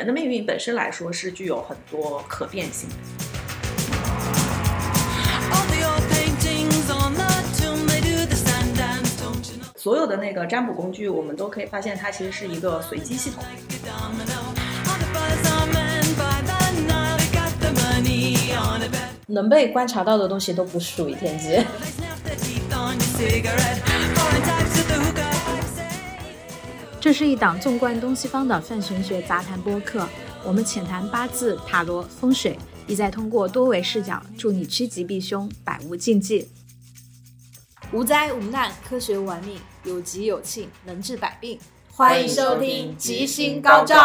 人的命运本身来说是具有很多可变性的。所有的那个占卜工具，我们都可以发现它其实是一个随机系统。能被观察到的东西都不属于天机。这是一档纵观东西方的泛玄学杂谈播客，我们浅谈八字、塔罗、风水，意在通过多维视角，助你趋吉避凶，百无禁忌。无灾无难，科学玩命，有吉有庆，能治百病。欢迎收听《吉星高照》。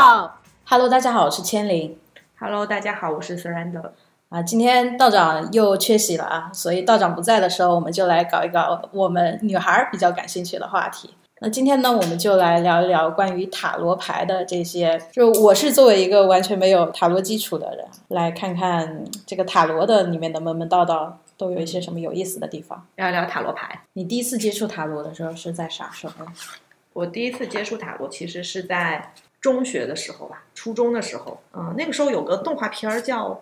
Hello，大家好，我是千灵 Hello，大家好，我是 Surrender。啊。今天道长又缺席了啊，所以道长不在的时候，我们就来搞一搞我们女孩儿比较感兴趣的话题。那今天呢，我们就来聊一聊关于塔罗牌的这些。就我是作为一个完全没有塔罗基础的人，来看看这个塔罗的里面的门门道道都有一些什么有意思的地方。聊一聊塔罗牌。你第一次接触塔罗的时候是在啥时候？我第一次接触塔罗其实是在中学的时候吧，初中的时候。嗯、那个时候有个动画片儿叫《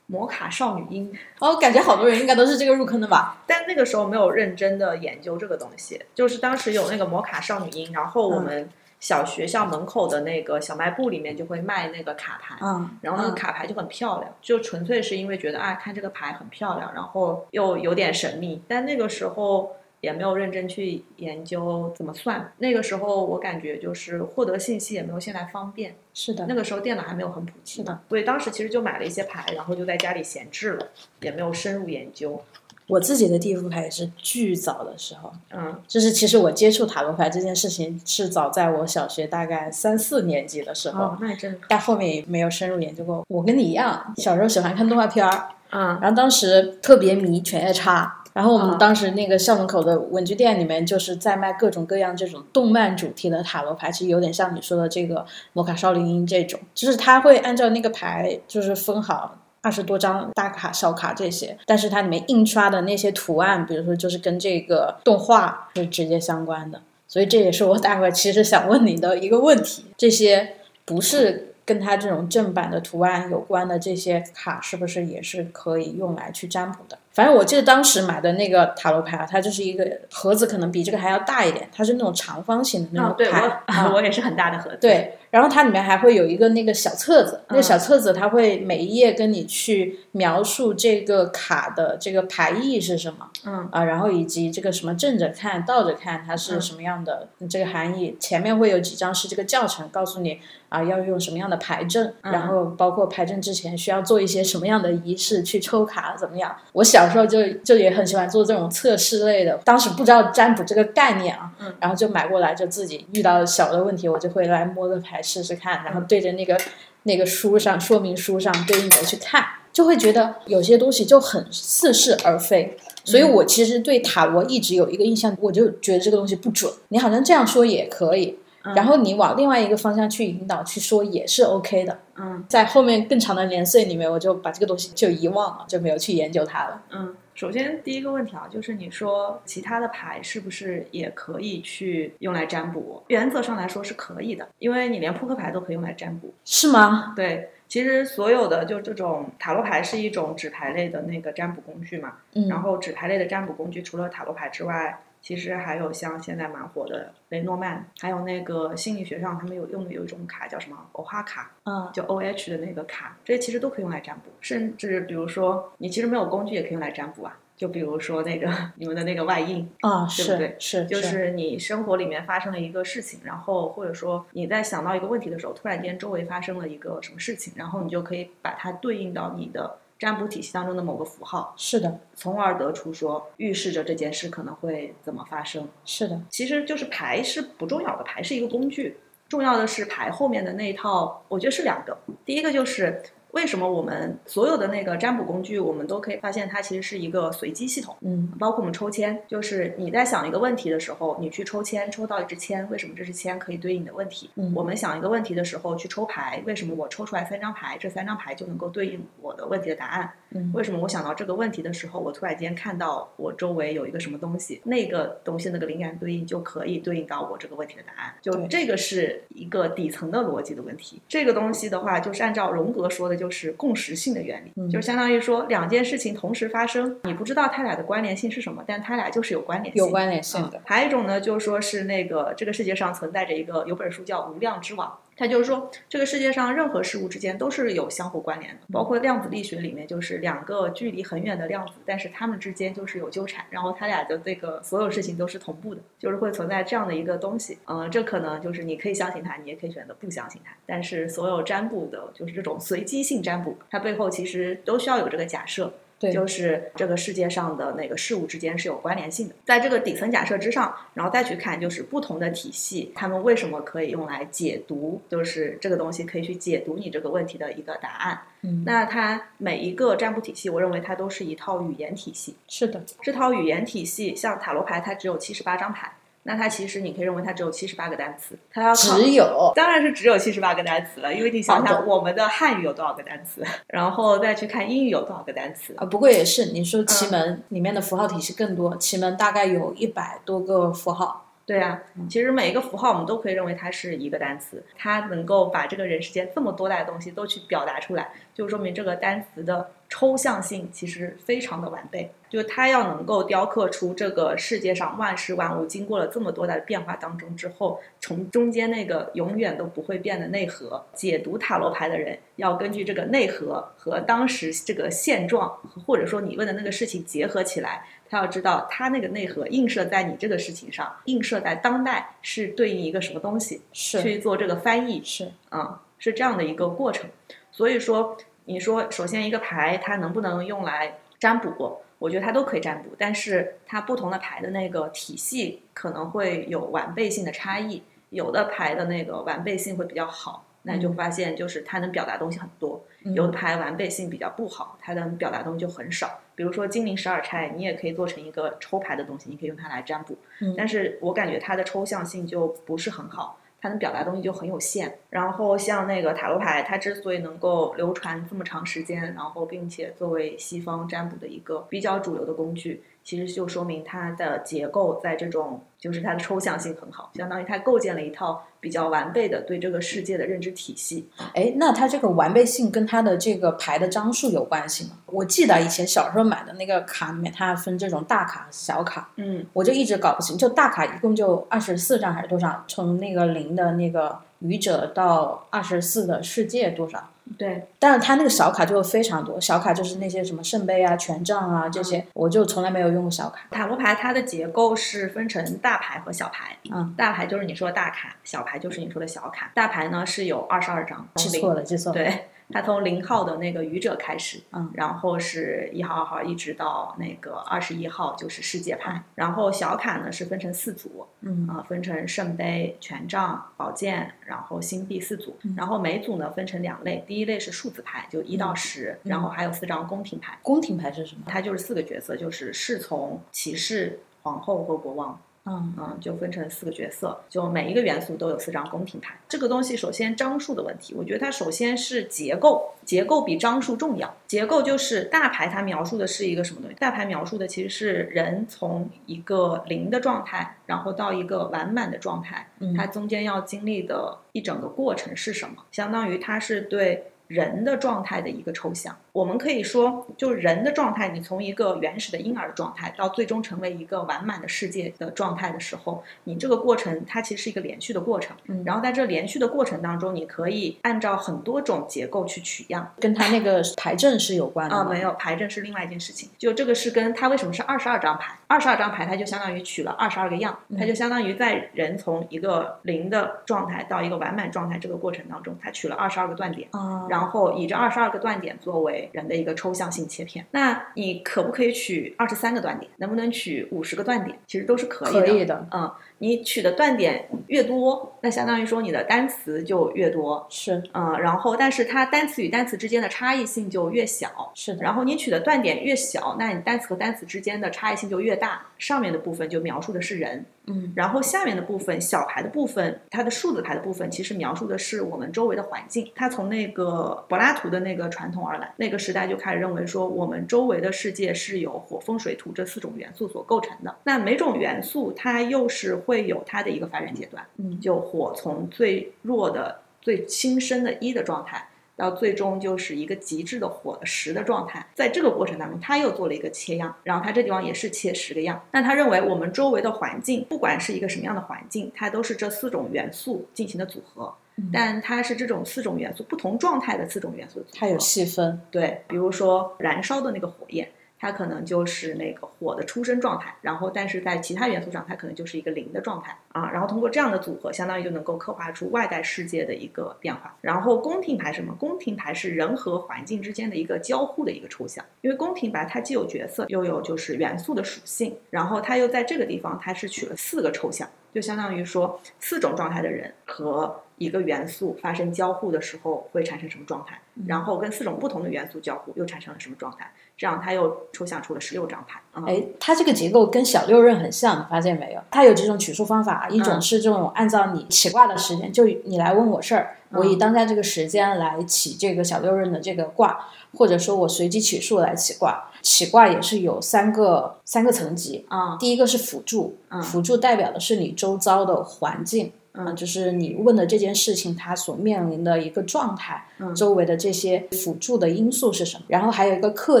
摩卡少女樱》，哦，感觉好多人应该都是这个入坑的吧？但那个时候没有认真的研究这个东西，就是当时有那个摩卡少女樱，然后我们小学校门口的那个小卖部里面就会卖那个卡牌。嗯，然后那个卡牌就很漂亮，就纯粹是因为觉得啊，看这个牌很漂亮，然后又有点神秘。但那个时候也没有认真去研究怎么算。那个时候我感觉就是获得信息也没有现在方便，是的那，个时候电脑还没有很普及是的。所以当时其实就买了一些牌，然后就在家里闲置了，也没有深入研究。我自己的第一副牌也是巨早的时候，嗯，就是其实我接触塔罗牌这件事情是早在我小学大概三四年级的时候，哦，那也真但后面也没有深入研究过。我跟你一样，小时候喜欢看动画片儿，嗯然后当时特别迷《犬夜叉》。然后我们啊当时那个校门口的文具店里面，就是在卖各种各样这种动漫主题的塔罗牌，其实有点像你说的这个摩卡少女樱这种，就是它会按照那个牌就是分好二十多张大卡、小卡这些，但是它里面印刷的那些图案，比如说就是跟这个动画是直接相关的，所以这也是我待会儿其实想问你的一个问题：这些不是跟它这种正版的图案有关的这些卡，是不是也是可以用来去占卜的？反正我记得当时买的那个塔罗牌啊，它就是一个盒子，可能比这个还要大一点，它是那种长方形的那种牌。啊我 我也是很大的盒子。对，然后它里面还会有一个那个小册子，那个嗯小册子它会每一页跟你去描述这个卡的这个牌意是什么嗯啊，然后以及这个什么正着看、倒着看它是嗯什么样的这个含义。前面会有几张是这个教程，告诉你啊要用什么样的牌阵，嗯然后包括牌阵之前需要做一些什么样的仪式去抽卡怎么样。我小时候就就也很喜欢做这种测试类的，当时不知道占卜这个概念啊，嗯然后就买过来，就自己遇到小的问题，我就会来摸个牌试试看，然后对着那个那个书上说明书上对应的去看，就会觉得有些东西就很似是而非。所以我其实对塔罗一直有一个印象，我就觉得这个东西不准。你好像这样说也可以，嗯然后你往另外一个方向去引导去说也是 OK 的。嗯在后面更长的年岁里面，我就把这个东西就遗忘了，就没有去研究它了。嗯，首先第一个问题啊，就是你说其他的牌是不是也可以去用来占卜？原则上来说是可以的，因为你连扑克牌都可以用来占卜。是吗？对，其实所有的就这种塔罗牌是一种纸牌类的那个占卜工具嘛。嗯，然后纸牌类的占卜工具，除了塔罗牌之外，其实还有像现在蛮火的雷诺曼，还有那个心理学上他们有用的有一种卡叫什么欧哈卡，嗯就 O H 的那个卡，这些其实都可以用来占卜。甚至比如说你其实没有工具也可以用来占卜啊，就比如说那个你们的那个外印，啊，对不对是，就是你生活里面发生了一个事情，然后或者说你在想到一个问题的时候，突然间周围发生了一个什么事情，然后你就可以把它对应到你的占卜体系当中的某个符号，是的，从而得出说预示着这件事可能会怎么发生。是的，其实就是牌是不重要的，牌是一个工具，重要的是牌后面的那一套，我觉得是两个。第一个就是为什么我们所有的那个占卜工具，我们都可以发现它其实是一个随机系统。嗯包括我们抽签，就是你在想一个问题的时候，你去抽签，抽到一支签，为什么这支签可以对应你的问题？嗯我们想一个问题的时候去抽牌，为什么我抽出来三张牌，这三张牌就能够对应我的问题的答案？嗯为什么我想到这个问题的时候，我突然间看到我周围有一个什么东西，那个东西那个灵感对应就可以对应到我这个问题的答案？就这个是一个底层的逻辑的问题。这个东西的话，就是按照荣格说的，就是共识性的原理，嗯就是相当于说两件事情同时发生，你不知道它俩的关联性是什么，但它俩就是有关联性。有关联性的嗯。还有一种呢，就是说是那个这个世界上存在着一个有本书叫《无量之网》，他就是说这个世界上任何事物之间都是有相互关联的，包括量子力学里面就是两个距离很远的量子，但是它们之间就是有纠缠，然后它俩的这个所有事情都是同步的，就是会存在这样的一个东西。嗯、这可能就是你可以相信它，你也可以选择不相信它。但是所有占卜的，就是这种随机性占卜，它背后其实都需要有这个假设。对就是这个世界上的那个事物之间是有关联性的。在这个底层假设之上，然后再去看，就是不同的体系，他们为什么可以用来解读，就是这个东西可以去解读你这个问题的一个答案。嗯，那它每一个占卜体系，我认为它都是一套语言体系。是的，这套语言体系，像塔罗牌，它只有七十八张牌，那它其实你可以认为它只有七十八个单词，它要只有当然是只有七十八个单词了，因为你想想我们的汉语有多少个单词，然后再去看英语有多少个单词。啊，不过也是，你说奇嗯门里面的符号体系更多，奇门大概有一百多个符号。对啊，其实每一个符号我们都可以认为它是一个单词，它能够把这个人世间这么多大的东西都去表达出来，就说明这个单词的抽象性其实非常的完备，就是它要能够雕刻出这个世界上万事万物经过了这么多代的变化当中之后，从中间那个永远都不会变的内核，解读塔罗牌的人要根据这个内核和当时这个现状，或者说你问的那个事情结合起来，他要知道他那个内核映射在你这个事情上，映射在当代是对应一个什么东西，是去做这个翻译，是，啊、是这样的一个过程。所以说，你说首先一个牌它能不能用来占卜？我觉得它都可以占卜，但是它不同的牌的那个体系可能会有完备性的差异，有的牌的那个完备性会比较好，那你就发现就是它能表达东西很多，嗯有的牌完备性比较不好，它能表达东西就很少。比如说精灵十二钗，你也可以做成一个抽牌的东西，你可以用它来占卜。嗯但是我感觉它的抽象性就不是很好，它能表达东西就很有限。然后像那个塔罗牌，它之所以能够流传这么长时间，然后并且作为西方占卜的一个比较主流的工具，其实就说明它的结构在这种就是它的抽象性很好，相当于它构建了一套比较完备的对这个世界的认知体系。哎，那它这个完备性跟它的这个牌的张数有关系吗？我记得以前小时候买的那个卡里面，它分这种大卡、小卡，嗯，我就一直搞不清，就大卡一共就二十四张还是多少？从那个零的那个愚者到二十四的世界多少？对，但是它那个小卡就非常多，小卡就是那些什么圣杯啊、权杖啊这些，我就从来没有用过小卡。塔罗牌它的结构是分成大牌和小牌。嗯，大牌就是你说的大卡，小牌就是你说的小卡。大牌呢是有二十二张，记错了，记错了。，对，它从零号的那个愚者开始，嗯。然后是一号、二号一直到那个二十一号就是世界牌，然后小卡呢是分成四组，嗯。啊、分成圣杯、权杖、宝剑，然后星币四组，嗯。然后每组呢分成两类，第一类是数字牌，就一到十、嗯。然后还有四张宫廷牌，宫廷牌是什么？它就是四个角色，就是侍从、骑士、皇后和国王。嗯嗯，就分成四个角色，就每一个元素都有四张宫廷牌。这个东西首先张数的问题，我觉得它首先是结构，结构比张数重要。结构就是大牌，它描述的是一个什么东西？大牌描述的其实是人从一个零的状态，然后到一个完满的状态，嗯它中间要经历的一整个过程是什么？相当于它是对人的状态的一个抽象。我们可以说，就人的状态，你从一个原始的婴儿的状态到最终成为一个完满的世界的状态的时候，你这个过程它其实是一个连续的过程。嗯然后在这连续的过程当中，你可以按照很多种结构去取样。跟它那个牌阵是有关的啊、吗没有，牌阵是另外一件事情。就这个是跟它为什么是二十二张牌？二十二张牌，它就相当于取了二十二个样，它就相当于在人从一个零的状态到一个完满状态这个过程当中，它取了二十二个断点。啊，然后以这二十二个断点作为为人的一个抽象性切片。那你可不可以取二十三个断点？能不能取五十个断点？其实都是可以的。可以的，嗯，你取的断点越多，那相当于说你的单词就越多。是嗯，然后但是它单词与单词之间的差异性就越小。是的，然后你取的断点越小，那你单词和单词之间的差异性就越大。上面的部分就描述的是人，嗯，然后下面的部分小排的部分，它的数字排的部分，其实描述的是我们周围的环境。它从那个柏拉图的那个传统而来，那个时代就开始认为说，我们周围的世界是由火、风、水、土这四种元素所构成的。那每种元素它又是会有它的一个发展阶段，嗯就火从最弱的、最轻生的一的状态。到最终就是一个极致的火的十的状态，在这个过程当中，他又做了一个切样，然后他这地方也是切十个样。那他认为我们周围的环境，不管是一个什么样的环境，它都是这四种元素进行的组合，嗯但它是这种四种元素不同状态的四种元素的组合。它有细分，对，比如说燃烧的那个火焰，它可能就是那个火的出生状态，然后但是在其他元素上，它可能就是一个零的状态啊。然后通过这样的组合，相当于就能够刻画出外在世界的一个变化。然后宫廷牌是什么？宫廷牌是人和环境之间的一个交互的一个抽象，因为宫廷牌它既有角色，又有就是元素的属性，然后它又在这个地方它是取了四个抽象，就相当于说四种状态的人和一个元素发生交互的时候会产生什么状态，然后跟四种不同的元素交互又产生了什么状态，这样它又抽象出了十六张牌。嗯、哎，它这个结构跟小六壬很像，你发现没有？它有几种取数方法，一种嗯是这种按照你起卦的时间，就你来问我事儿，我以嗯当下这个时间来起这个小六壬的这个卦，或者说我随机取数来起卦。起卦也是有三个三个层级，啊第一个是辅助，嗯辅助代表的是你周遭的环境。嗯就是你问的这件事情，它所面临的一个状态，嗯周围的这些辅助的因素是什么？然后还有一个客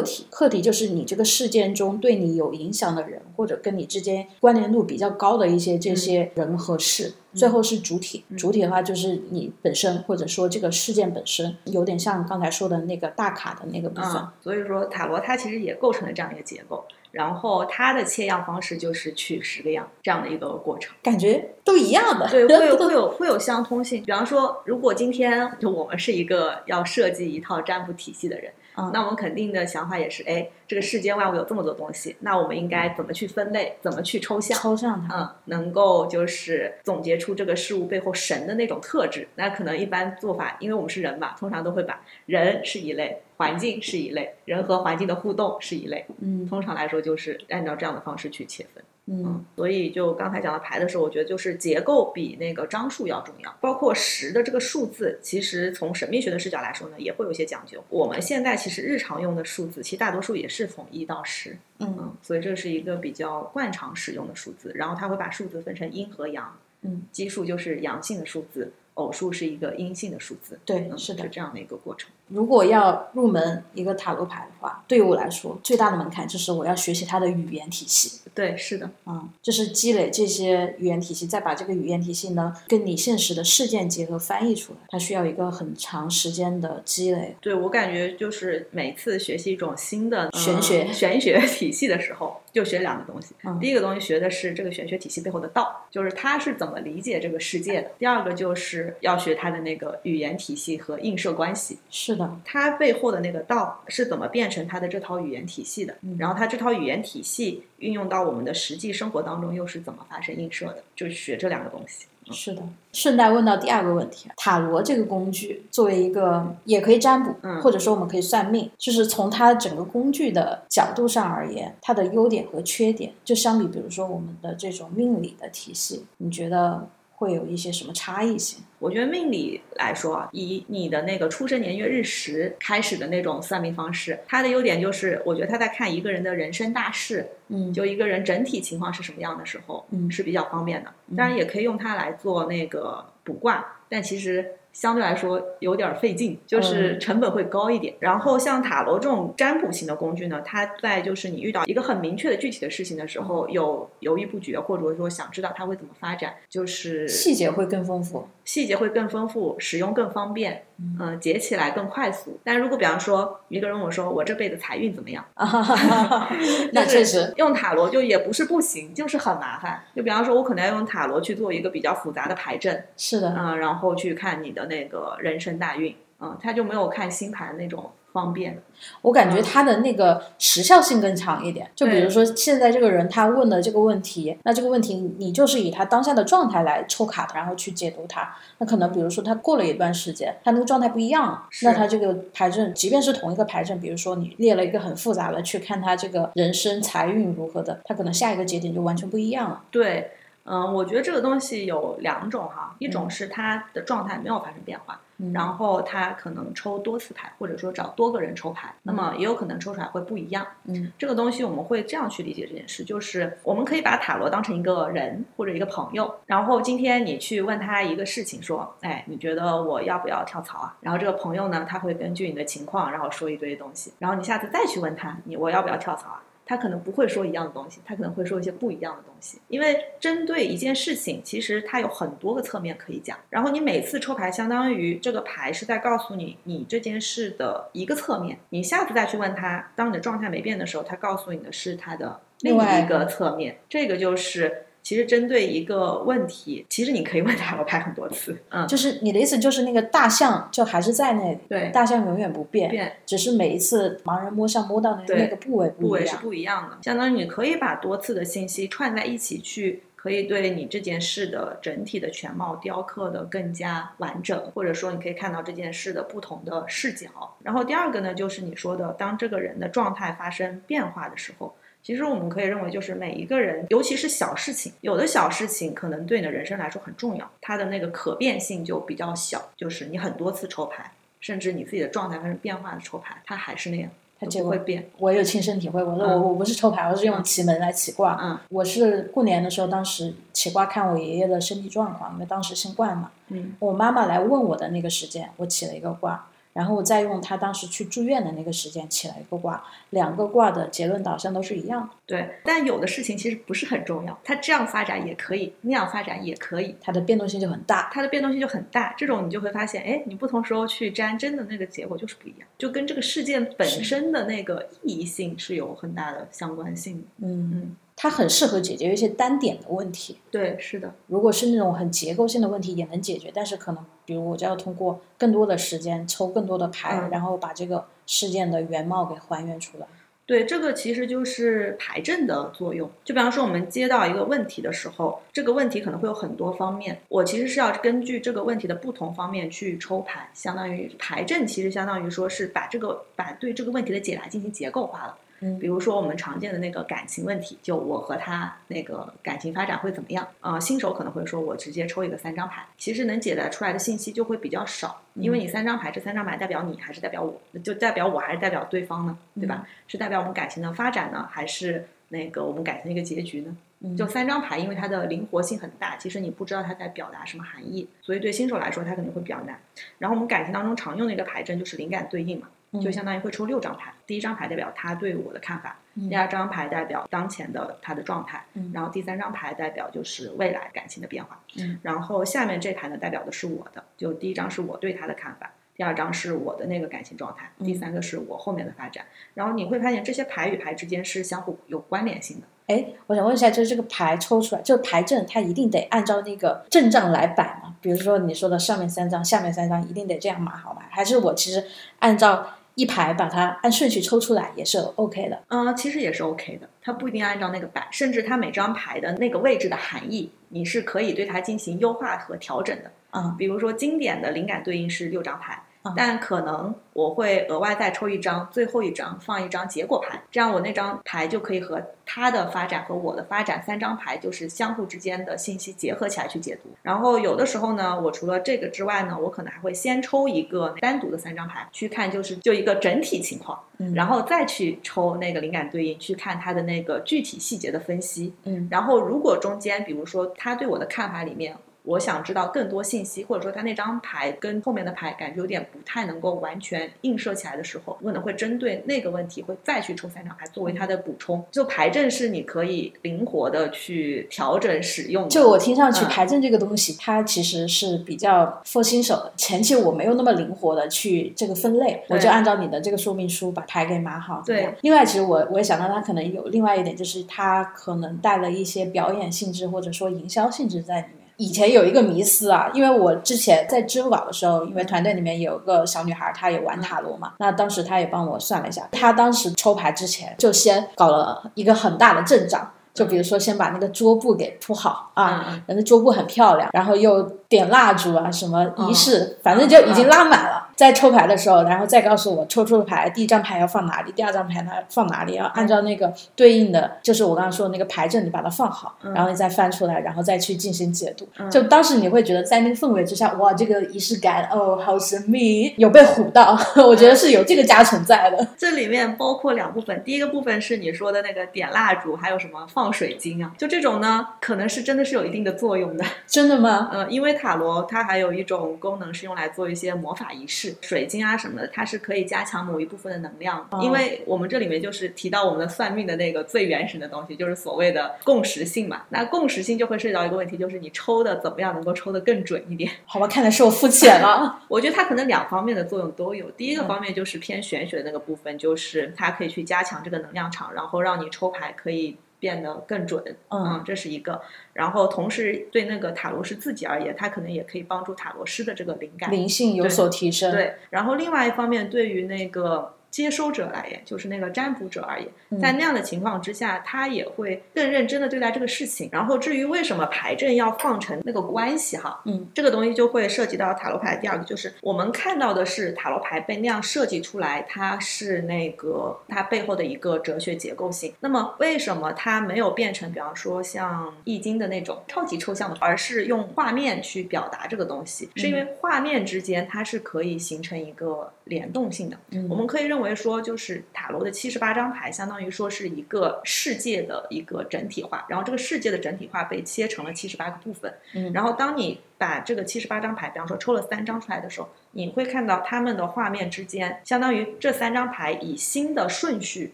体，客体就是你这个事件中对你有影响的人，或者跟你之间关联度比较高的一些这些人和事。最后是主体，主体的话就是你本身，或者说这个事件本身，有点像刚才说的那个大卡的那个部分。嗯，所以说塔罗它其实也构成了这样一个结构，然后它的切样方式就是取十个样这样的一个过程。感觉都一样的，对，会有会有会有相通性。比方说，如果今天就我们是一个要设计一套占卜体系的人，嗯那我们肯定的想法也是，哎，这个世间万物有这么多东西，那我们应该怎么去分类，怎么去抽象？抽象它。嗯，能够就是总结出这个事物背后神的那种特质。那可能一般做法，因为我们是人嘛，通常都会把人是一类，环境是一类，人和环境的互动是一类。嗯通常来说，就是按照这样的方式去切分。嗯嗯，所以就刚才讲到牌的时候，我觉得就是结构比那个张数要重要，包括十的这个数字，其实从神秘学的视角来说呢，也会有一些讲究。我们现在其实日常用的数字，其实大多数也是从一到十，嗯嗯，所以这是一个比较惯常使用的数字。然后它会把数字分成阴和阳，嗯，奇数就是阳性的数字，偶数是一个阴性的数字，对，嗯，是的是。这样的一个过程。如果要入门一个塔罗牌的话，对于我来说，最大的门槛就是我要学习它的语言体系。对，是的，嗯，就是积累这些语言体系，再把这个语言体系呢跟你现实的事件结合翻译出来，它需要一个很长时间的积累。对我感觉就是每次学习一种新的、呃玄学玄学体系的时候，就学两个东西。嗯第一个东西学的是这个玄学体系背后的道，就是它是怎么理解这个世界的；第二个就是要学它的那个语言体系和映射关系。是的，它背后的那个道是怎么变成它的这套语言体系的，然后它这套语言体系运用到我们的实际生活当中又是怎么发生映射的，就是学这两个东西。是的。顺带问到第二个问题，塔罗这个工具作为一个也可以占卜，嗯。或者说我们可以算命，就是从它整个工具的角度上而言，它的优点和缺点，就相比比如说我们的这种命理的体系，你觉得会有一些什么差异性？我觉得命理来说啊，以你的那个出生年月日时开始的那种算命方式，它的优点就是，我觉得他在看一个人的人生大事，嗯，就一个人整体情况是什么样的时候，嗯是比较方便的。当然也可以用它来做那个卜卦，但其实相对来说有点费劲，就是嗯成本会高一点。然后像塔罗这种占卜型的工具呢，它在就是你遇到一个很明确的具体的事情的时候，有犹豫不决，或者说想知道它会怎么发展，就是细节会更丰富。细节会更丰富，使用更方便，嗯、解起来更快速。但如果比方说一个人问我说我这辈子财运怎么样，那就是确实，用塔罗就也不是不行，就是很麻烦。就比方说，我可能要用塔罗去做一个比较复杂的牌阵，是的，嗯、然后去看你的那个人生大运，嗯、他就没有看星盘那种方便。我感觉它的那个时效性更长一点。就比如说现在这个人他问的这个问题，那这个问题你就是以他当下的状态来抽卡，然后去解读它。那可能比如说他过了一段时间，他那个状态不一样了，那他这个牌阵，即便是同一个牌阵，比如说你列了一个很复杂的去看他这个人生财运如何的，他可能下一个节点就完全不一样了。对，嗯，我觉得这个东西有两种哈，一种是他的状态没有发生变化，嗯然后他可能抽多次牌，或者说找多个人抽牌，那么也有可能抽出来会不一样。嗯，这个东西我们会这样去理解这件事，就是我们可以把塔罗当成一个人或者一个朋友，然后今天你去问他一个事情，说，哎，你觉得我要不要跳槽啊？然后这个朋友呢，他会根据你的情况，然后说一堆东西，然后你下次再去问他，你我要不要跳槽啊？他可能不会说一样的东西，他可能会说一些不一样的东西，因为针对一件事情，其实它有很多个侧面可以讲。然后你每次抽牌，相当于这个牌是在告诉你你这件事的一个侧面。你下次再去问他，当你的状态没变的时候，他告诉你的是他的另一个侧面。这个就是其实针对一个问题，其实你可以问塔罗牌很多次，嗯，就是你的意思就是那个大象就还是在那里，对大象永远不变，变只是每一次盲人摸象摸到的那个部位部位是不一样。不一样的，相当于你可以把多次的信息串在一起去。可以对你这件事的整体的全貌雕刻的更加完整，或者说你可以看到这件事的不同的视角。然后第二个呢，就是你说的，当这个人的状态发生变化的时候，其实我们可以认为，就是每一个人，尤其是小事情，有的小事情可能对你的人生来说很重要，它的那个可变性就比较小，就是你很多次抽牌，甚至你自己的状态发生变化的抽牌，它还是那样，它它结果不会变。我有亲身体会，我说嗯我我不是抽牌，我是用奇门来起卦。嗯我是过年的时候，当时起卦看我爷爷的身体状况，因为当时新冠嘛。嗯我妈妈来问我的那个时间，我起了一个卦，然后我再用他当时去住院的那个时间起了一个卦，两个卦的结论导向都是一样的。对，但有的事情其实不是很重要，它这样发展也可以，那样发展也可以，它的变动性就很大。它的变动性就很大。这种你就会发现，哎，你不同时候去沾，真的那个结果就是不一样，就跟这个事件本身的那个意义性是有很大的相关性的。嗯，嗯，它很适合解决一些单点的问题。对，是的，如果是那种很结构性的问题也能解决，但是可能比如我就要通过更多的时间抽更多的牌，嗯然后把这个事件的原貌给还原出来。对，这个其实就是牌阵的作用。就比方说，我们接到一个问题的时候，这个问题可能会有很多方面，我其实是要根据这个问题的不同方面去抽牌，相当于牌阵其实相当于说是把这个把对这个问题的解答进行结构化了。嗯比如说我们常见的那个感情问题，就我和他那个感情发展会怎么样？啊、新手可能会说我直接抽一个三张牌，其实能解答出来的信息就会比较少，因为你三张牌，这三张牌代表你还是代表我，就代表我还是代表对方呢，对吧？是代表我们感情的发展呢，还是那个我们感情的一个结局呢？嗯就三张牌，因为它的灵活性很大，其实你不知道它在表达什么含义，所以对新手来说它可能会比较难。然后我们感情当中常用的一个牌阵就是灵感对应嘛，就相当于会抽六张牌，第一张牌代表他对我的看法，第二张牌代表当前的他的状态，嗯然后第三张牌代表就是未来感情的变化，嗯然后下面这盘呢代表的是我的，就第一张是我对他的看法。第二张是我的那个感情状态，第三个是我后面的发展。然后你会发现这些牌与牌之间是相互有关联性的。哎，我想问一下，就是这个牌抽出来，就是牌阵，它一定得按照那个阵仗来摆吗？比如说你说的上面三张，下面三张，一定得这样码好吗？还是我其实按照一排把它按顺序抽出来也是 OK 的？嗯，其实也是 OK 的，它不一定按照那个摆，甚至它每张牌的那个位置的含义，你是可以对它进行优化和调整的。嗯比如说经典的灵感对应是六张牌，嗯但可能我会额外再抽一张，最后一张放一张结果牌，这样我那张牌就可以和他的发展和我的发展三张牌就是相互之间的信息结合起来去解读。然后有的时候呢，我除了这个之外呢，我可能还会先抽一个单独的三张牌去看，就是就一个整体情况，嗯然后再去抽那个灵感对应，去看它的那个具体细节的分析。嗯然后如果中间，比如说他对我的看法里面，我想知道更多信息，或者说他那张牌跟后面的牌感觉有点不太能够完全映射起来的时候，我可能会针对那个问题会再去抽三张牌作为它的补充。就牌阵是你可以灵活的去调整使用的。就我听上去嗯牌阵这个东西，它其实是比较 for 新手的。前期我没有那么灵活的去这个分类，我就按照你的这个说明书把牌给码好。对。另外，其实我我也想到它可能有另外一点，就是它可能带了一些表演性质或者说营销性质在里面。以前有一个迷思啊，因为我之前在支付宝的时候，因为团队里面有个小女孩，她也玩塔罗嘛，那当时她也帮我算了一下，她当时抽牌之前就先搞了一个很大的阵仗。就比如说，先把那个桌布给铺好啊，嗯然后桌布很漂亮，然后又点蜡烛啊，什么仪式，嗯反正就已经拉满了。在抽牌的时候，然后再告诉我抽出的牌，第一张牌要放哪里，第二张牌呢放哪里，要按照那个对应的，就是我刚刚说的那个牌阵，你把它放好，嗯然后你再翻出来，然后再去进行解读。就当时你会觉得在那个氛围之下，哇，这个仪式感哦，好神秘，有被唬到，我觉得是有这个加成在的。这里面包括两部分，第一个部分是你说的那个点蜡烛，还有什么放水晶啊，就这种呢，可能是真的是有一定的作用的。真的吗？嗯，因为塔罗它还有一种功能是用来做一些魔法仪式，水晶啊什么的，它是可以加强某一部分的能量。哦因为我们这里面就是提到我们的算命的那个最原始的东西，就是所谓的共识性嘛。那共识性就会涉及到一个问题，就是你抽的怎么样能够抽得更准一点。好吧，看来是我肤浅了。我觉得它可能两方面的作用都有。第一个方面就是偏玄学的那个部分，就是它可以去加强这个能量场，然后让你抽牌可以变得更准。嗯这是一个。然后同时对那个塔罗师自己而言，他可能也可以帮助塔罗师的这个灵感。灵性有所提升。，对，然后另外一方面，对于那个接收者而言，就是那个占卜者而言，嗯在那样的情况之下，他也会更认真的对待这个事情。然后至于为什么牌阵要放成那个关系哈，嗯，这个东西就会涉及到塔罗牌。第二个就是我们看到的是塔罗牌被那样设计出来，它是那个它背后的一个哲学结构性。那么为什么它没有变成，比方说像易经的那种超级抽象的，而是用画面去表达这个东西？是因为画面之间它是可以形成一个联动性的。嗯我们可以认为说，就是塔罗的七十八张牌，相当于说是一个世界的一个整体化，然后这个世界的整体化被切成了七十八个部分。嗯然后当你把这个七十八张牌，比方说抽了三张出来的时候，你会看到它们的画面之间，相当于这三张牌以新的顺序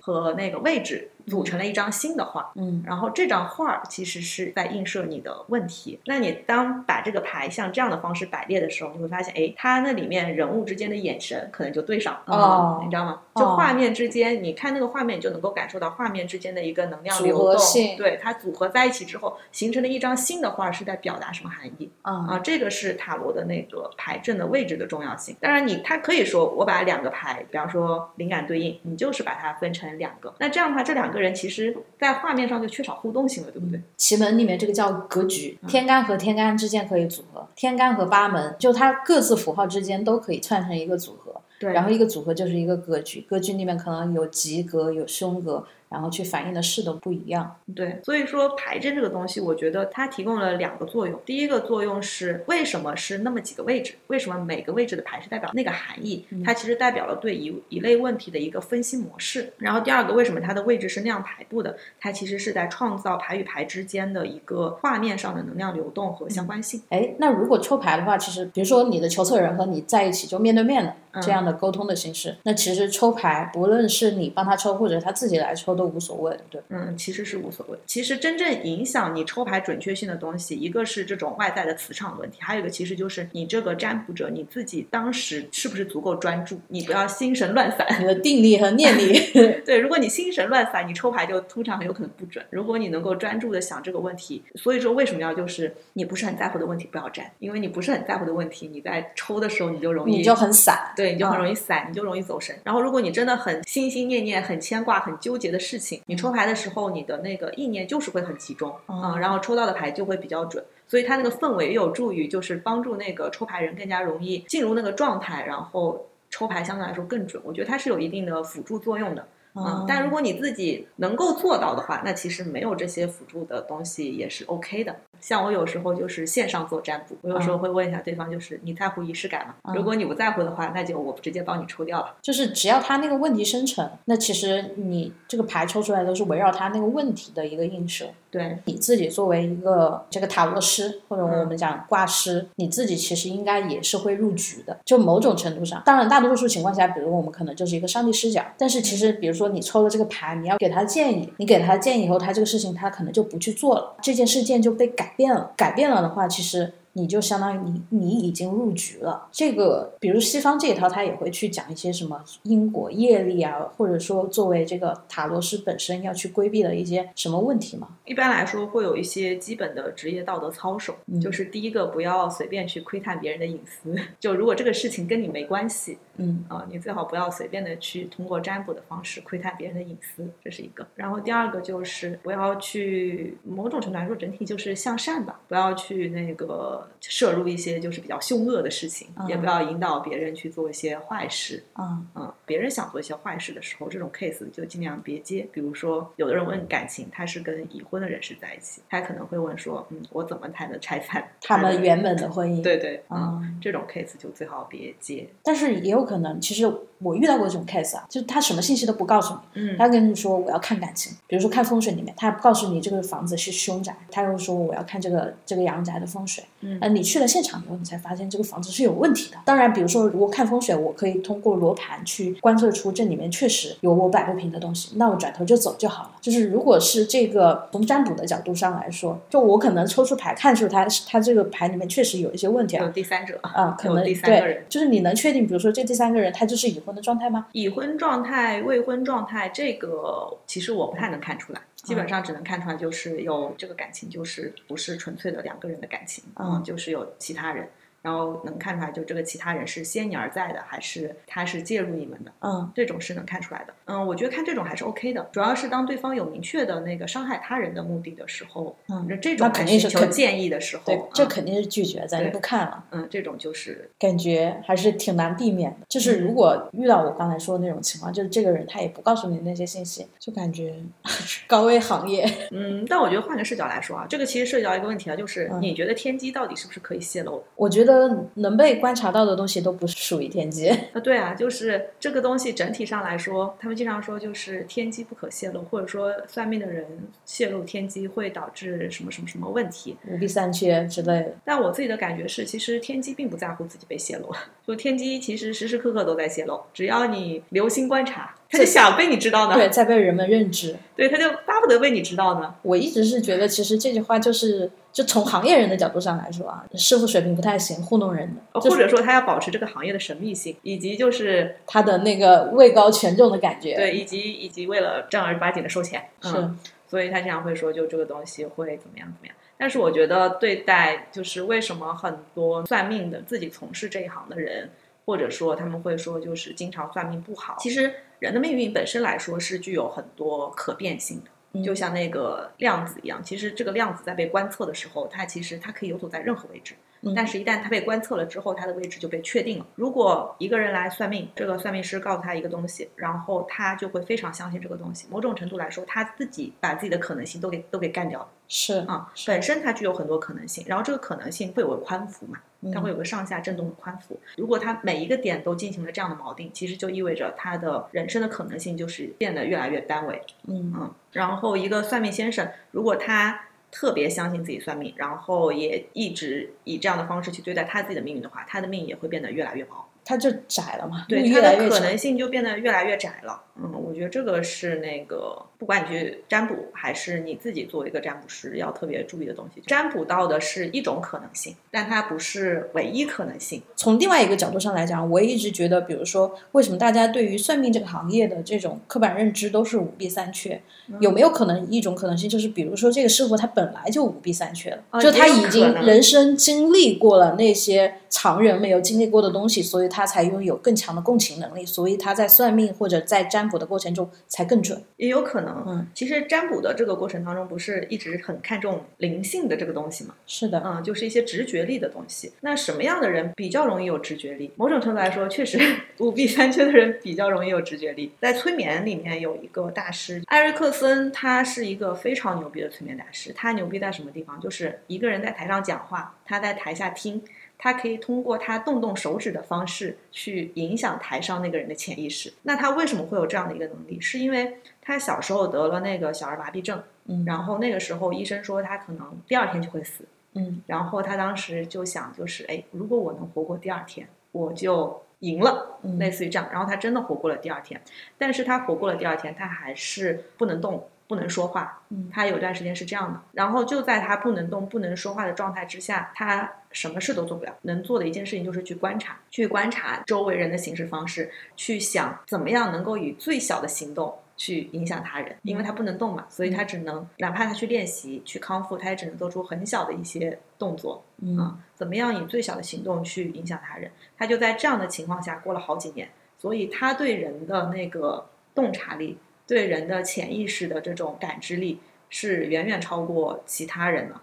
和那个位置组成了一张新的画。嗯然后这张画儿其实是在映射你的问题。那你当把这个牌像这样的方式摆列的时候，你会发现，哎，它那里面人物之间的眼神可能就对上了，哦嗯你知道吗？哦就画面之间，你看那个画面，你就能够感受到画面之间的一个能量流动，对它组合在一起之后形成了一张新的画是在表达什么含义。啊啊，这个是塔罗的那个牌阵的位置的重要性。当然你，它可以说我把两个牌，比方说灵感对应，你就是把它分成两个。那这样的话，这两个人其实在画面上就缺少互动性了，对不对？奇门里面这个叫格局，嗯天干和天干之间可以组合，天干和八门就它各自符号之间都可以串成一个组合，对然后一个组合就是一个格局，格局里面可能有吉格有凶格，然后去反映的事都不一样。对，所以说牌阵这个东西，我觉得它提供了两个作用。第一个作用是为什么是那么几个位置？为什么每个位置的牌是代表那个含义？它其实代表了对一一类问题的一个分析模式。然后第二个，为什么它的位置是那样排布的？它其实是在创造牌与牌之间的一个画面上的能量流动和相关性。哎，那如果抽牌的话，其实比如说你的求测人和你在一起就面对面的嗯这样的沟通的形式，那其实抽牌不论是你帮他抽或者他自己来抽都无所谓，对？嗯，其实是无所谓。其实真正影响你抽牌准确性的东西，一个是这种外在的磁场的问题，还有一个其实就是你这个占卜者你自己当时是不是足够专注，你不要心神乱散。你的定力和念力，对，如果你心神乱散，你抽牌就通常很有可能不准。如果你能够专注的想这个问题，所以说为什么要就是你不是很在乎的问题不要占，因为你不是很在乎的问题，你在抽的时候你就容易你就很散。对，你就很嗯容易散，你就容易走神。然后，如果你真的很心心念念、很牵挂、很纠结的事情，你抽牌的时候，你的那个意念就是会很集中啊、哦然后抽到的牌就会比较准。所以它那个氛围也有助于，就是帮助那个抽牌人更加容易进入那个状态，然后抽牌相对来说更准。我觉得它是有一定的辅助作用的。嗯哦，但如果你自己能够做到的话，那其实没有这些辅助的东西也是 OK 的。像我有时候就是线上做占卜，我有时候会问一下对方，就是你在乎仪式感吗？嗯如果你不在乎的话，那就我直接帮你抽掉了。就是只要他那个问题生成，那其实你这个牌抽出来都是围绕他那个问题的一个映射。对，你自己作为一个这个塔罗师，或者我嗯们讲挂师，你自己其实应该也是会入局的。就某种程度上，当然大多数情况下，比如我们可能就是一个上帝视角，但是其实比如说你抽了这个牌，你要给他建议，你给他建议以后，他这个事情他可能就不去做了，这件事件就被改变了。改变了的话，其实你就相当于你你已经入局了。这个比如西方这一套，他也会去讲一些什么因果业力啊，或者说作为这个塔罗师本身要去规避的一些什么问题吗？一般来说会有一些基本的职业道德操守，嗯就是第一个不要随便去窥探别人的隐私，就如果这个事情跟你没关系，嗯啊、你最好不要随便的去通过占卜的方式窥探别人的隐私，这是一个。然后第二个就是不要去，某种程度来说整体就是向善吧，不要去那个摄入一些就是比较凶恶的事情，也嗯不要引导别人去做一些坏事。啊嗯，别人想做一些坏事的时候，这种 case 就尽量别接。比如说，有的人问感情，他是跟已婚的人士在一起，他可能会问说，嗯，我怎么才能拆散 他们原本的婚姻。对对，啊嗯，这种 case 就最好别接。但是也有可能，其实我遇到过这种 case 啊，就是他什么信息都不告诉你，嗯他跟你说我要看感情，比如说看风水里面，他不告诉你这个房子是凶宅，他又说我要看这个这个阳宅的风水，嗯呃，你去了现场以后，你才发现这个房子是有问题的。当然，比如说如果看风水，我可以通过罗盘去观测出这里面确实有我摆不平的东西，那我转头就走就好了。就是如果是这个从占卜的角度上来说，就我可能抽出牌看出他他这个牌里面确实有一些问题啊有，第三者啊，可能第三个人对，就是你能确定，比如说这第三个人他就是已婚的状态吗？已婚状态、未婚状态，这个其实我不太能看出来，基本上只能看出来就是有这个感情，就是不是纯粹的两个人的感情，嗯就是有其他人。然后能看出来，就这个其他人是先你而在的，还是他是介入你们的，嗯这种是能看出来的。嗯，我觉得看这种还是 OK 的，主要是当对方有明确的那个伤害他人的目的的时候，嗯那这种那肯定是求建议的时候，对，这嗯肯定是拒绝，咱就不看了。嗯，这种就是感觉还是挺难避免的。就是如果遇到我刚才说的那种情况，就是这个人他也不告诉你那些信息，就感觉 高危行业。嗯，但我觉得换个视角来说啊，这个其实涉及到一个问题啊，就是嗯你觉得天机到底是不是可以泄露的？我觉得能被观察到的东西都不属于天机。啊，对啊，就是这个东西整体上来说，他们经常说就是天机不可泄露，或者说算命的人泄露天机会导致什么什么什么问题。五弊三缺之类的，但我自己的感觉是，其实天机并不在乎自己被泄露，就天机其实时时刻刻都在泄露，只要你留心观察，他就想被你知道呢，对，在被人们认知。对，他就巴不得被你知道呢。我一直是觉得，其实这句话就是，就从行业人的角度上来说啊，师傅水平不太行，糊弄人的，就是呃或者说他要保持这个行业的神秘性，以及就是他的那个位高权重的感觉。对，，以及以及为了正儿八经的收钱，是，嗯所以他经常会说，就这个东西会怎么样怎么样。但是我觉得对待就是为什么很多算命的自己从事这一行的人，或者说他们会说就是经常算命不好，其实人的命运本身来说是具有很多可变性的。嗯就像那个量子一样，其实这个量子在被观测的时候，它其实它可以游走在任何位置，嗯但是一旦他被观测了之后，他的位置就被确定了。如果一个人来算命，这个算命师告诉他一个东西，然后他就会非常相信这个东西。某种程度来说，他自己把自己的可能性都给都给干掉了是啊。本身它具有很多可能性，然后这个可能性会有个宽幅嘛，它会嗯有个上下震动的宽幅。如果它每一个点都进行了这样的锚定，其实就意味着他的人生的可能性就是变得越来越单维。嗯嗯，然后一个算命先生，如果他特别相信自己算命，然后也一直以这样的方式去对待他自己的命运的话，他的命也会变得越来越薄，他就窄了嘛，对路他的可能性就变得越来越窄了。嗯，我觉得这个是那个不管你去占卜还是你自己作为一个占卜师要特别注意的东西。占卜到的是一种可能性，但它不是唯一可能性。从另外一个角度上来讲，我一直觉得，比如说，为什么大家对于算命这个行业的这种刻板认知都是五弊三缺？有没有可能一种可能性就是，比如说这个师傅他本来就五弊三缺了，哦就他已经人生经历过了那些常人没有经历过的东西，所以他才拥有更强的共情能力，所以他在算命或者在占卜的过程中才更准。也有可能，嗯，其实占卜的这个过程当中，不是一直很看重灵性的这个东西吗？是的，嗯，就是一些直觉力的东西。那什么样的人比较容易有直觉力？某种程度来说，确实 五弊三缺的人比较容易有直觉力。在催眠里面有一个大师艾瑞克森，他是一个非常牛逼的催眠大师。他牛逼在什么地方？就是一个人在台上讲话，他在台下听。他可以通过他动动手指的方式去影响台上那个人的潜意识。那他为什么会有这样的一个能力？是因为他小时候得了那个小儿麻痹症，嗯，然后那个时候医生说他可能第二天就会死。嗯然后他当时就想，就是哎，如果我能活过第二天，我就赢了，嗯类似于这样。然后他真的活过了第二天，但是他活过了第二天，他还是不能动，不能说话，嗯他有段时间是这样的。然后就在他不能动、不能说话的状态之下，他什么事都做不了，能做的一件事情就是去观察，去观察周围人的行事方式，去想怎么样能够以最小的行动。去影响他人，因为他不能动嘛，所以他只能哪怕他去练习、去康复，他也只能做出很小的一些动作，嗯啊，怎么样以最小的行动去影响他人？他就在这样的情况下过了好几年，所以他对人的那个洞察力，对人的潜意识的这种感知力是远远超过其他人的。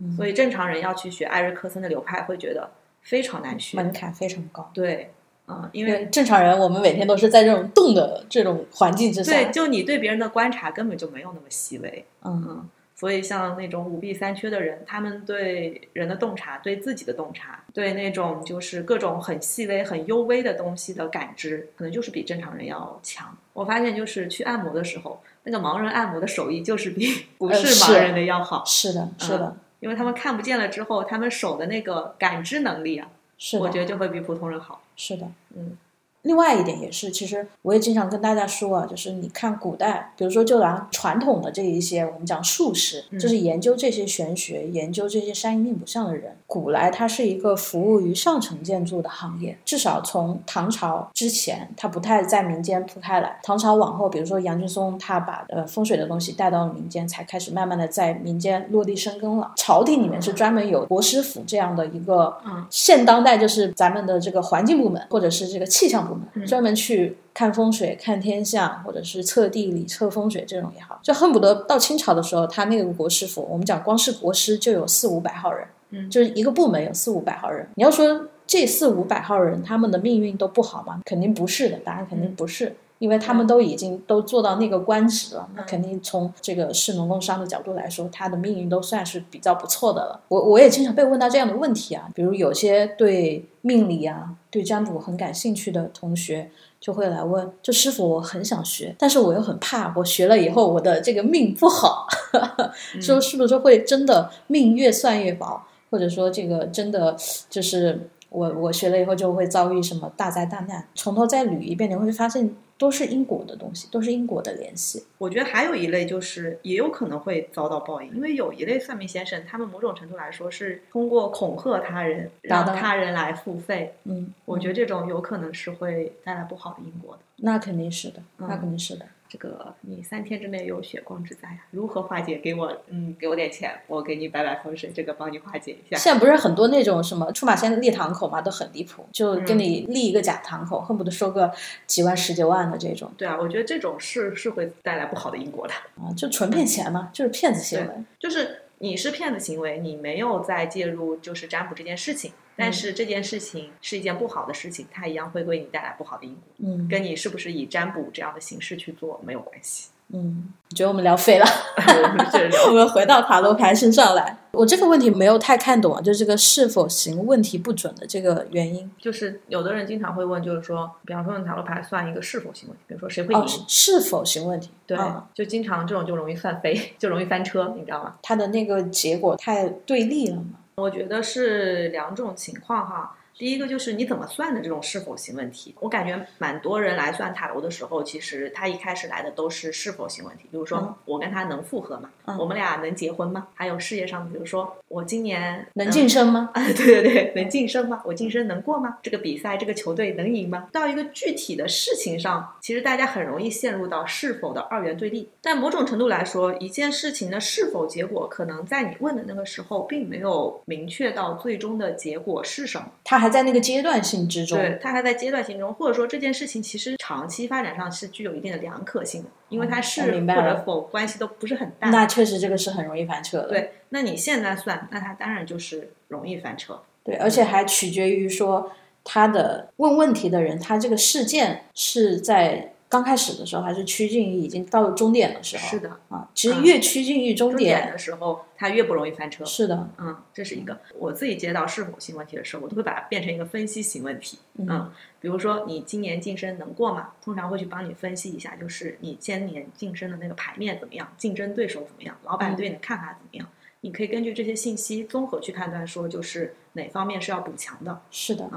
嗯所以正常人要去学艾瑞克森的流派，会觉得非常难学。门槛非常高。对，嗯，因为正常人，我们每天都是在这种动的这种环境之下。对，就你对别人的观察根本就没有那么细微。嗯嗯，所以像那种五弊三缺的人，他们对人的洞察、对自己的洞察、对那种就是各种很细微、很幽微的东西的感知，可能就是比正常人要强。我发现，就是去按摩的时候，那个盲人按摩的手艺就是比不是盲人的要好，是的，是的，因为他们看不见了之后，他们手的那个感知能力啊，是，我觉得就会比普通人好。是的，嗯。另外一点也是，其实我也经常跟大家说啊，就是你看古代，比如说就拿传统的这一些我们讲术士，嗯。就是研究这些玄学、研究这些山阴命卜相的人，古来它是一个服务于上层建筑的行业，至少从唐朝之前，它不太在民间铺开来。唐朝往后，比如说杨劲松，他把呃风水的东西带到了民间，才开始慢慢的在民间落地生根了。朝廷里面是专门有国师府这样的一个嗯现当代就是咱们的这个环境部门，或者是这个气象部门，嗯专门去看风水、看天象，或者是测地理、测风水这种也好，就恨不得到清朝的时候，他那个国师府，我们讲光是国师就有四五百号人，嗯就是一个部门有四五百号人。你要说这四五百号人他们的命运都不好吗？肯定不是的，答案肯定不是。因为他们都已经都做到那个官职了，那肯定从这个士农工商的角度来说，他的命运都算是比较不错的了。我我也经常被问到这样的问题啊，比如有些对命理啊、对占卜很感兴趣的同学，就会来问：就师傅，我很想学，但是我又很怕，我学了以后我的这个命不好，说是不是会真的命越算越薄，或者说这个真的就是我我学了以后就会遭遇什么大灾大难？从头再捋一遍，你会发现都是因果的东西，都是因果的联系。我觉得还有一类就是也有可能会遭到报应，因为有一类算命先生，他们某种程度来说是通过恐吓他人，让他人来付费。嗯，我觉得这种有可能是会带来不好的因果的。那肯定是的，嗯那肯定是的。这个你三天之内有血光之灾啊，如何化解？给我嗯，给我点钱，我给你摆摆风水，这个帮你化解一下。现在不是很多那种什么出马仙立堂口嘛，都很离谱，就给你立一个假堂口，恨不得收个几万、十几万的这种对啊，我觉得这种是是会带来不好的因果的。啊，就纯骗钱嘛，就是骗子行为。就是你是骗子行为，你没有在介入就是占卜这件事情，但是这件事情是一件不好的事情，它一样会为你带来不好的因果，嗯跟你是不是以占卜这样的形式去做没有关系。嗯，我觉得我们聊废了。我们回到塔罗牌身上来，我这个问题没有太看懂啊，就是这个是否行问题不准的这个原因。就是有的人经常会问，就是说，比方说用塔罗牌算一个是否行问题，比如说谁会赢，哦，是是否行问题？对，啊就经常这种就容易算飞，就容易翻车，你知道吗？它的那个结果太对立了嘛？我觉得是两种情况哈。第一个就是你怎么算的这种是否型问题，我感觉蛮多人来算塔罗的时候，其实他一开始来的都是是否型问题，比如说嗯我跟他能复合吗？嗯我们俩能结婚吗？还有事业上，比如说我今年能晋升吗？啊，对对对，能晋升吗？我晋升能过吗？这个比赛，这个球队能赢吗？到一个具体的事情上，其实大家很容易陷入到是否的二元对立。但某种程度来说，一件事情的是否结果，可能在你问的那个时候，并没有明确到最终的结果是什么。他还在那个阶段性之中。对，它还在阶段性中，或者说这件事情其实长期发展上是具有一定的良可性的，因为它是或者否关系都不是很大。那确实这个是很容易翻车的。对，那你现在算，那它当然就是容易翻车。对，而且还取决于说他的问问题的人，他这个事件是在刚开始的时候，还是趋近于已经到了终点的时候？是的，啊，其实嗯越趋近于终终点点，的时候，它越不容易翻车。是的，嗯，这是一个。我自己接到是否性问题的时候，我都会把它变成一个分析型问题。嗯，比如说你今年晋升能过吗？通常会去帮你分析一下，就是你今年晋升的那个牌面怎么样，竞争对手怎么样，老板对你的看法怎么样。你可以根据这些信息综合去判断，说就是哪方面是要补强的。是的，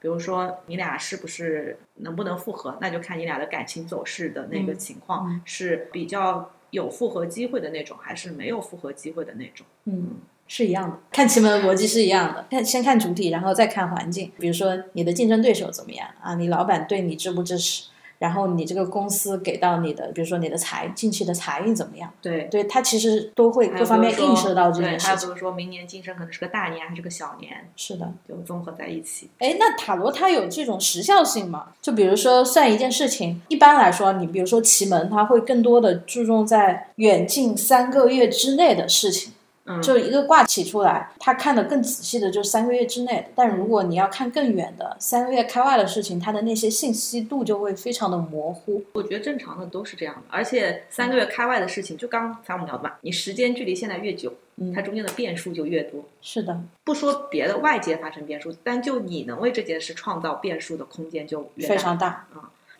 比如说你俩是不是能不能复合，那就看你俩的感情走势的那个情况、嗯是比较有复合机会的那种，还是没有复合机会的那种。嗯，是一样的，看奇门的逻辑是一样的，看先看主体，然后再看环境。比如说你的竞争对手怎么样啊？你老板对你支不支持？然后你这个公司给到你的，比如说你的财近期的财运怎么样？对，对，它其实都会各方面映射到这件对，还有事情。比如说明年晋升可能是个大年还是个小年，是的，就综合在一起。哎，那塔罗它有这种时效性吗？就比如说算一件事情，一般来说，你比如说奇门，它会更多的注重在远近三个月之内的事情。嗯，就一个卦起出来，他看的更仔细的就是三个月之内的。但如果你要看更远的三个月开外的事情，他的那些信息度就会非常的模糊。我觉得正常的都是这样的，而且三个月开外的事情，就刚才我们聊的吧，你时间距离现在越久，嗯它中间的变数就越多。是的，不说别的外界发生变数，但就你能为这件事创造变数的空间就越大，非常大。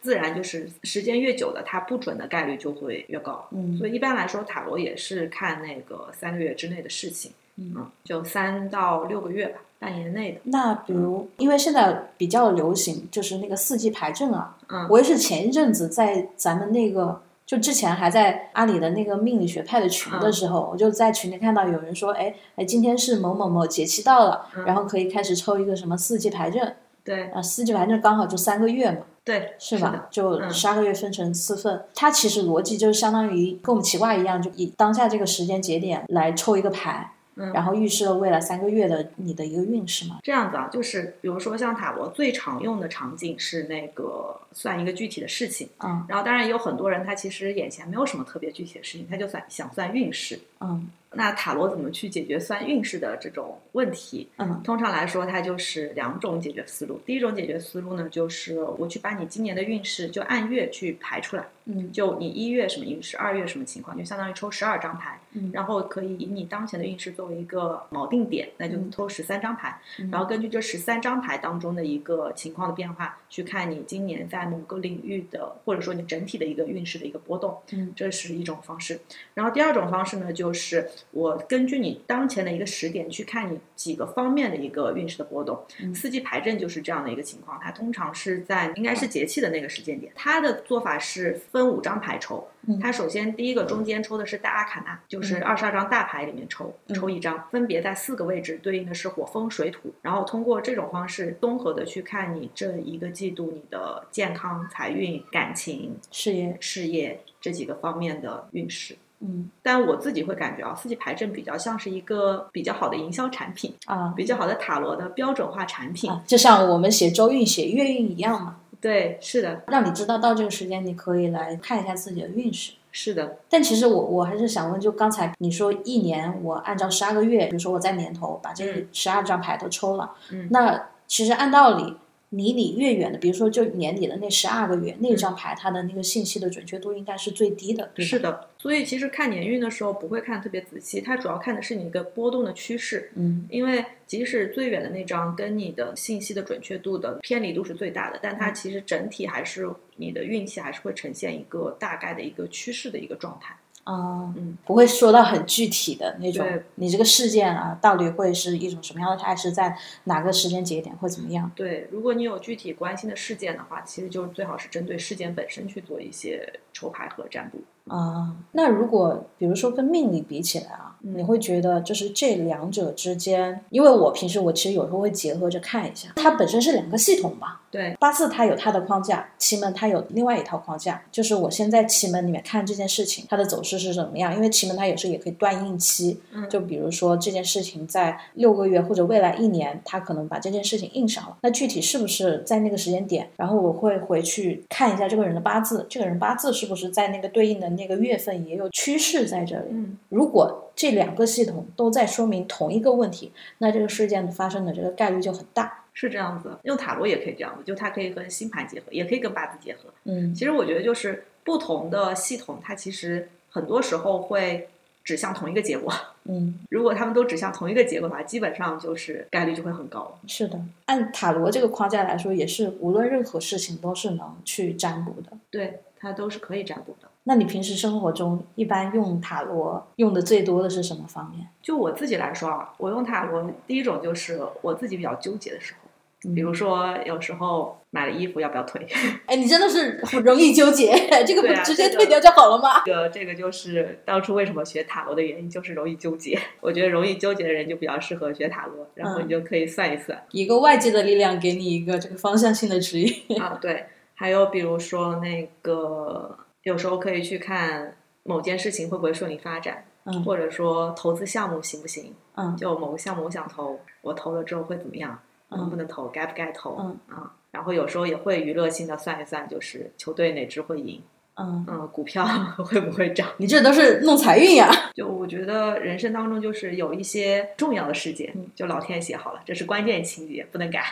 自然就是时间越久的，它不准的概率就会越高。嗯。所以一般来说，塔罗也是看那个三个月之内的事情，嗯。就三到六个月吧，半年内的。那比如，因为现在比较流行就是那个四季牌阵啊，嗯。我也是前一阵子在咱们那个。就之前还在阿里的那个命理学派的群的时候，我就在群里看到有人说，哎哎，今天是某某某节气到了，嗯。然后可以开始抽一个什么四季牌阵。对。啊，四季牌阵刚好就三个月嘛，对，是吧？的就嗯十二个月分成四份，它其实逻辑就相当于跟我们奇卦一样，就以当下这个时间节点来抽一个牌，嗯然后预示了未来三个月的你的一个运势嘛。这样子啊，就是比如说像塔罗最常用的场景是那个算一个具体的事情，嗯然后当然也有很多人他其实眼前没有什么特别具体的事情，他就算想算运势。嗯那塔罗怎么去解决算运势的这种问题？嗯通常来说，它就是两种解决思路。第一种解决思路呢，就是我去把你今年的运势就按月去排出来，嗯就你一月什么运势，二月什么情况，就相当于抽十二张牌，嗯然后可以以你当前的运势作为一个锚定点，那就嗯抽十三张牌，嗯然后根据这十三张牌当中的一个情况的变化，去看你今年在某个领域的，或者说你整体的一个运势的一个波动，嗯这是一种方式。然后第二种方式呢，就是我根据你当前的一个时点去看你几个方面的一个运势的波动。嗯。四季排阵就是这样的一个情况，它通常是在应该是节气的那个时间点。它的做法是分五张牌抽。嗯，它首先第一个中间抽的是大阿卡纳，就是嗯二十二张大牌里面抽嗯。抽一张，分别在四个位置对应的是火、风、水、土，然后通过这种方式综合的去看你这一个季度你的健康、财运、感情、事业，事业这几个方面的运势。嗯。但我自己会感觉啊，四季牌阵比较像是一个比较好的营销产品，啊。比较好的塔罗的标准化产品。啊，就像我们写周运、写月运一样嘛，对，是的，让你知道到这个时间你可以来看一下自己的运势。是的，但其实我我还是想问，就刚才你说一年我按照十二个月，比如说我在年头把这嗯。十二张牌都抽了，嗯。那其实按道理离你越远的，比如说就年底的那十二个月那张牌，它的那个信息的准确度应该是最低的，对吧？是的。所以其实看年运的时候不会看特别仔细，它主要看的是你一个波动的趋势。嗯因为即使最远的那张跟你的信息的准确度的偏离度是最大的，但嗯它其实整体还是你的运气还是会呈现一个大概的一个趋势的一个状态。啊，嗯，不会说到很具体的那种对，你这个事件啊，到底会是一种什么样的态势，在哪个时间节点会怎么样？对，如果你有具体关心的事件的话，其实就最好是针对事件本身去做一些抽牌和占卜。啊，那如果比如说跟命理比起来啊，嗯你会觉得就是这两者之间，因为我平时我其实有时候会结合着看一下，它本身是两个系统吧。对，八字它有它的框架，奇门它有另外一套框架。就是我先在奇门里面看这件事情它的走势是怎么样，因为奇门它有时候也可以断应期，嗯就比如说这件事情在六个月或者未来一年，它可能把这件事情印上了。那具体是不是在那个时间点？然后我会回去看一下这个人的八字，这个人八字是不是在那个对应的那个月份也有趋势在这里？嗯，如果这两个系统都在说明同一个问题，那这个事件发生的这个概率就很大。是这样子。用塔罗也可以这样子，就它可以跟星盘结合，也可以跟八字结合。嗯其实我觉得就是不同的系统，它其实很多时候会指向同一个结果。嗯，如果他们都指向同一个结果的话，基本上就是概率就会很高。是的。按塔罗这个框架来说，也是无论任何事情都是能去占卜的。对，它都是可以占卜的。那你平时生活中一般用塔罗用的最多的是什么方面？就我自己来说啊，我用塔罗，第一种就是我自己比较纠结的时候，比如说有时候买了衣服要不要退，哎，你真的是很容易纠结，这个不直接退掉就好了吗？这个这个就是当初为什么学塔罗的原因，就是容易纠结。我觉得容易纠结的人就比较适合学塔罗，然后嗯你就可以算一算。一个外界的力量给你一个这个方向性的指引。啊，对，还有比如说那个，有时候可以去看某件事情会不会顺利发展，嗯或者说投资项目行不行？嗯就某个项目我想投，我投了之后会怎么样？能不能投？该不该投？嗯啊，然后有时候也会娱乐性的算一算，就是球队哪支会赢，嗯，嗯，股票 会不会涨？你这都是弄财运呀。就我觉得人生当中就是有一些重要的事件，就老天写好了，这是关键情节，不能改。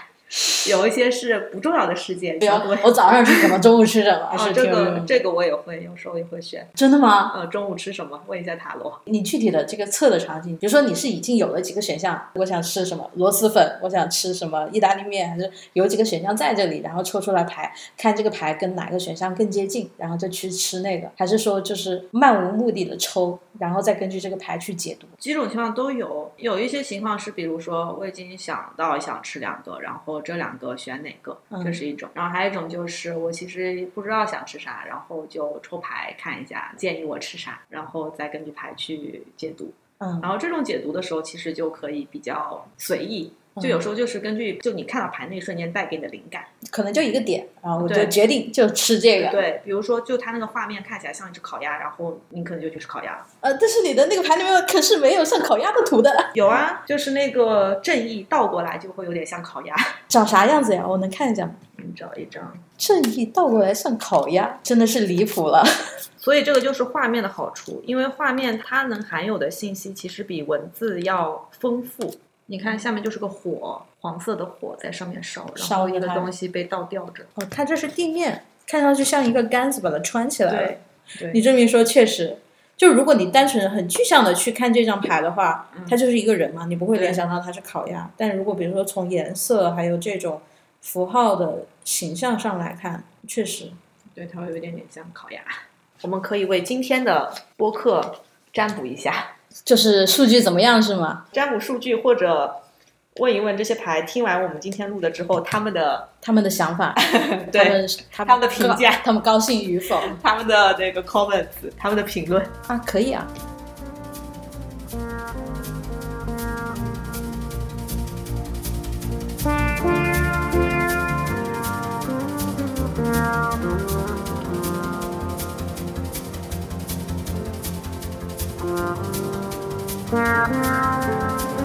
有一些是不重要的事件，比如我早上吃什么，中午吃什么，还啊，是这个这个我也会，有时候也会选。真的吗？呃，中午吃什么？问一下塔罗。你具体的这个测的场景，比如说你是已经有了几个选项，我想吃什么螺蛳粉，我想吃什么意大利面，还是有几个选项在这里，然后抽出来牌，看这个牌跟哪个选项更接近，然后就去吃那个，还是说就是漫无目的的抽，然后再根据这个牌去解读？几种情况都有，有一些情况是，比如说我已经想到想吃两个，然后这两个选哪个，嗯这是一种。然后还有一种就是我其实不知道想吃啥，然后就抽牌看一下，建议我吃啥，然后再根据牌去解读。嗯然后这种解读的时候，其实就可以比较随意，嗯就有时候就是根据就你看到盘那一瞬间带给你的灵感。可能就一个点，然后我就决定就吃这个。对，比如说就它那个画面看起来像一只烤鸭，然后你可能就去吃烤鸭了。呃，但是你的那个盘里面可是没有像烤鸭的图的，有啊，就是那个正义倒过来就会有点像烤鸭。长啥样子呀？我能看一下吗？你找一张。正义倒过来像烤鸭，真的是离谱了。所以这个就是画面的好处，因为画面它能含有的信息其实比文字要丰富。你看下面就是个火，黄色的火在上面烧，然后一个烧着它东西被倒吊着。哦，它这是地面，看上去像一个杆子把它穿起来了。对，对，你这么一说，确实，就如果你单纯很具象的去看这张牌的话，嗯它就是一个人嘛，你不会联想到它是烤鸭。但如果比如说从颜色还有这种符号的形象上来看，确实，对它会有一点点像烤鸭。我们可以为今天的播客占卜一下，就是数据怎么样是吗？占卜数据或者问一问这些牌，听完我们今天录的之后，他们的 他们的想法，他对们他他们的评价他们高兴与否 他们的那个 comments，他们的评论。啊？可以啊。Thank Thank you.